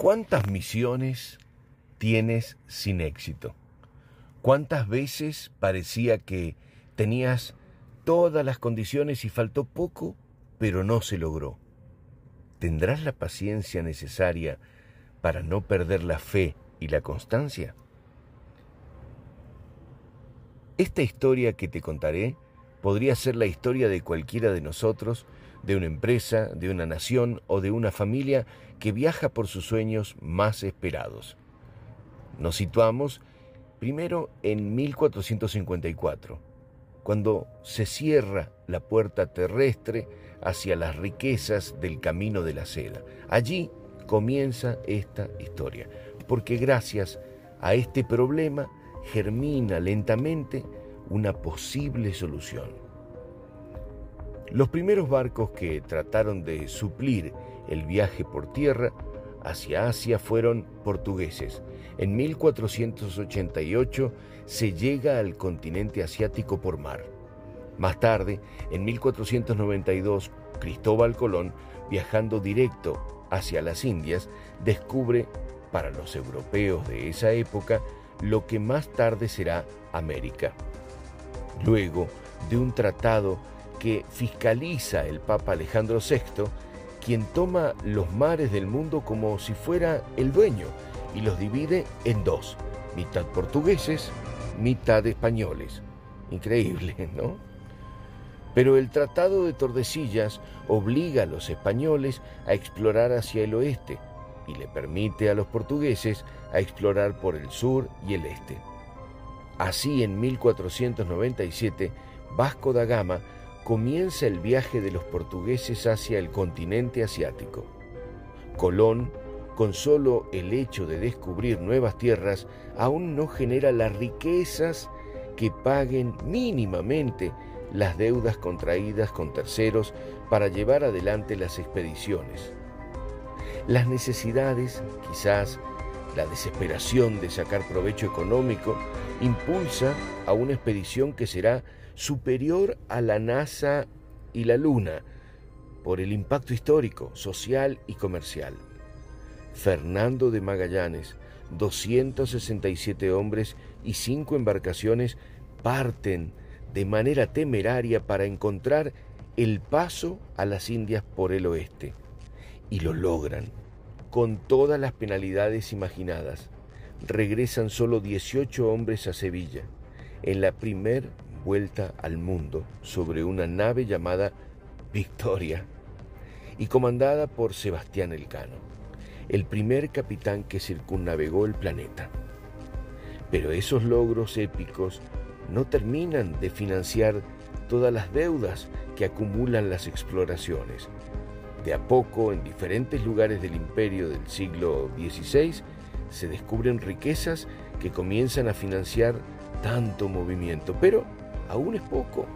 ¿Cuántas misiones tienes sin éxito? ¿Cuántas veces parecía que tenías todas las condiciones y faltó poco, pero no se logró? ¿Tendrás la paciencia necesaria para no perder la fe y la constancia? Esta historia que te contaré podría ser la historia de cualquiera de nosotros, de una empresa, de una nación o de una familia que viaja por sus sueños más esperados. Nos situamos primero en 1454, cuando se cierra la puerta terrestre hacia las riquezas del camino de la seda. Allí comienza esta historia, porque gracias a este problema germina lentamente una posible solución. Los primeros barcos que trataron de suplir el viaje por tierra hacia Asia fueron portugueses. En 1488 se llega al continente asiático por mar. Más tarde, en 1492, Cristóbal Colón, viajando directo hacia las Indias, descubre para los europeos de esa época lo que más tarde será América. Luego de un tratado que fiscaliza el Papa Alejandro VI, quien toma los mares del mundo como si fuera el dueño y los divide en dos, mitad portugueses, mitad españoles. Increíble, ¿no? Pero el Tratado de Tordesillas obliga a los españoles a explorar hacia el oeste y le permite a los portugueses a explorar por el sur y el este. Así, en 1497, Vasco da Gama comienza el viaje de los portugueses hacia el continente asiático. Colón, con solo el hecho de descubrir nuevas tierras, aún no genera las riquezas que paguen mínimamente las deudas contraídas con terceros para llevar adelante las expediciones. Las necesidades, quizás la desesperación de sacar provecho económico, impulsa a una expedición que será superior a la NASA y la Luna por el impacto histórico, social y comercial. Fernando de Magallanes, 267 hombres y cinco embarcaciones parten de manera temeraria para encontrar el paso a las Indias por el oeste. Y lo logran, con todas las penalidades imaginadas. Regresan solo 18 hombres a Sevilla, en la primer vuelta al mundo sobre una nave llamada Victoria y comandada por Sebastián Elcano, el primer capitán que circunnavegó el planeta. Pero esos logros épicos no terminan de financiar todas las deudas que acumulan las exploraciones. De a poco, en diferentes lugares del imperio del siglo XVI, se descubren riquezas que comienzan a financiar tanto movimiento, pero aún es poco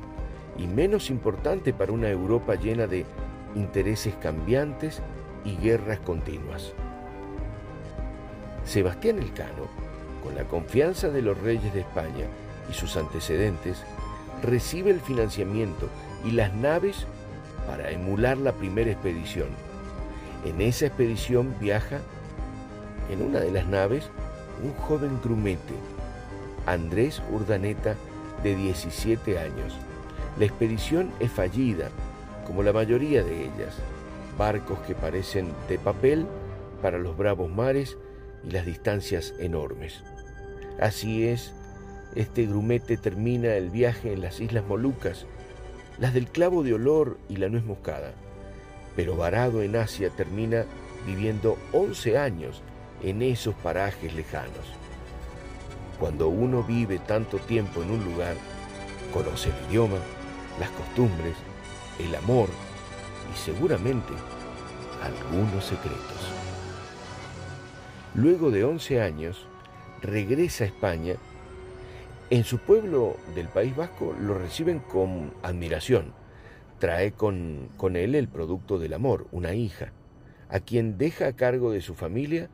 y menos importante para una Europa llena de intereses cambiantes y guerras continuas. Sebastián Elcano, con la confianza de los reyes de España y sus antecedentes, recibe el financiamiento y las naves para emular la primera expedición. En esa expedición viaja en una de las naves un joven grumete, Andrés Urdaneta, de 17 años. La expedición es fallida, como la mayoría de ellas. Barcos que parecen de papel para los bravos mares y las distancias enormes. Así es, este grumete termina el viaje en las Islas Molucas, las del clavo de olor y la nuez moscada. Pero varado en Asia termina viviendo 11 años en esos parajes lejanos. Cuando uno vive tanto tiempo en un lugar, conoce el idioma, las costumbres, el amor y seguramente algunos secretos. Luego de 11 años, regresa a España. En su pueblo del País Vasco lo reciben con admiración. Trae con, con él el producto del amor, una hija, a quien deja a cargo de su familia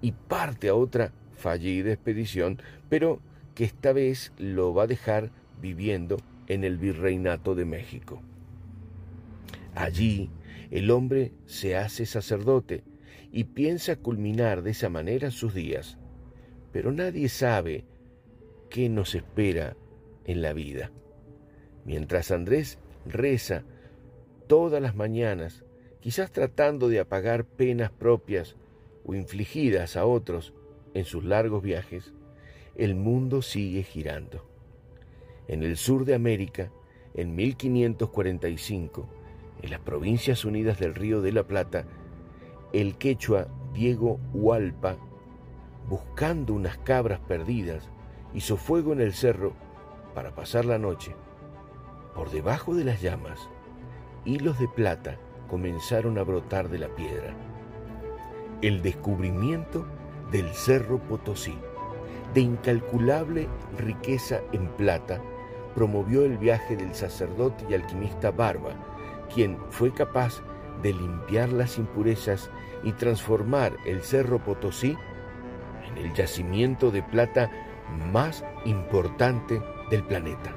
y parte a otra fallida expedición, pero que esta vez lo va a dejar viviendo en el virreinato de México. Allí el hombre se hace sacerdote y piensa culminar de esa manera sus días. Pero nadie sabe qué nos espera en la vida. Mientras Andrés reza todas las mañanas, quizás tratando de apagar penas propias o infligidas a otros en sus largos viajes, el mundo sigue girando. En el sur de América, en 1545, en las provincias unidas del Río de la Plata, el quechua Diego Hualpa, buscando unas cabras perdidas, hizo fuego en el cerro para pasar la noche. Por debajo de las llamas, hilos de plata comenzaron a brotar de la piedra. El descubrimiento del Cerro Potosí, de incalculable riqueza en plata, promovió el viaje del sacerdote y alquimista Barba, quien fue capaz de limpiar las impurezas y transformar el Cerro Potosí en el yacimiento de plata más importante del planeta.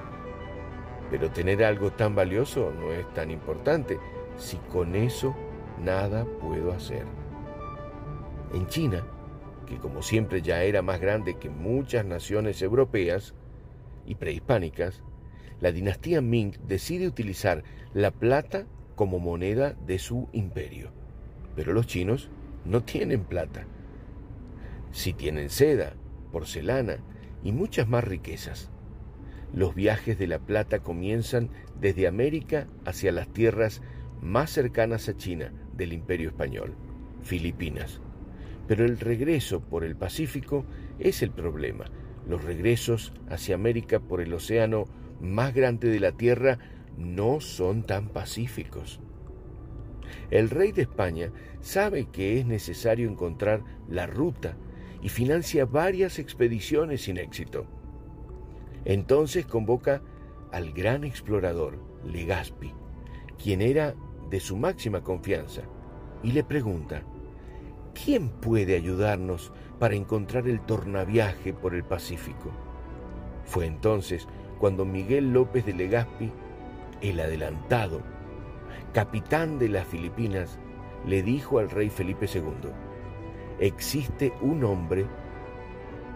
Pero tener algo tan valioso no es tan importante si con eso nada puedo hacer. En China, que como siempre ya era más grande que muchas naciones europeas y prehispánicas, la dinastía Ming decide utilizar la plata como moneda de su imperio. Pero los chinos no tienen plata. Sí tienen seda, porcelana y muchas más riquezas. Los viajes de la plata comienzan desde América hacia las tierras más cercanas a China del imperio español, Filipinas. Pero el regreso por el Pacífico es el problema. Los regresos hacia América por el océano más grande de la Tierra no son tan pacíficos. El rey de España sabe que es necesario encontrar la ruta y financia varias expediciones sin éxito. Entonces convoca al gran explorador Legazpi, quien era de su máxima confianza, y le pregunta, ¿quién puede ayudarnos para encontrar el tornaviaje por el Pacífico? Fue entonces cuando Miguel López de Legazpi, el adelantado, capitán de las Filipinas, le dijo al rey Felipe II, existe un hombre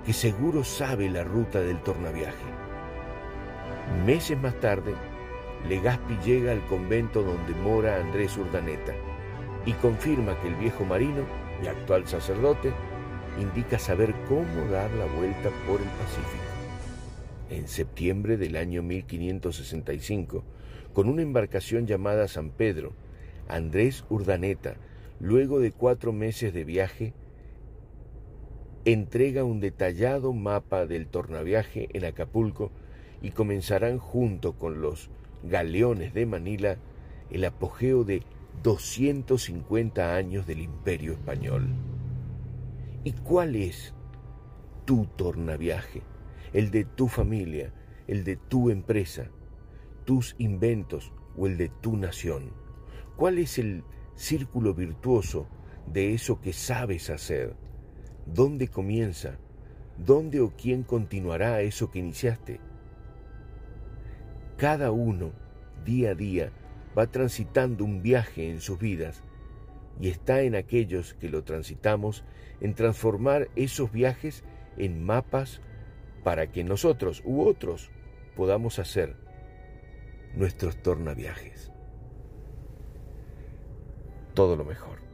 que seguro sabe la ruta del tornaviaje. Meses más tarde, Legazpi llega al convento donde mora Andrés Urdaneta y confirma que el viejo marino y actual sacerdote indica saber cómo dar la vuelta por el Pacífico. En septiembre del año 1565, con una embarcación llamada San Pedro, Andrés Urdaneta, luego de cuatro meses de viaje, entrega un detallado mapa del tornaviaje en Acapulco y comenzarán junto con los galeones de Manila el apogeo de 250 años del imperio español. ¿Y cuál es tu tornaviaje? El de tu familia, el de tu empresa, tus inventos o el de tu nación. ¿Cuál es el círculo virtuoso de eso que sabes hacer? ¿Dónde comienza? ¿Dónde o quién continuará eso que iniciaste? Cada uno, día a día, va transitando un viaje en sus vidas y está en aquellos que lo transitamos en transformar esos viajes en mapas para que nosotros u otros podamos hacer nuestros tornaviajes. Todo lo mejor.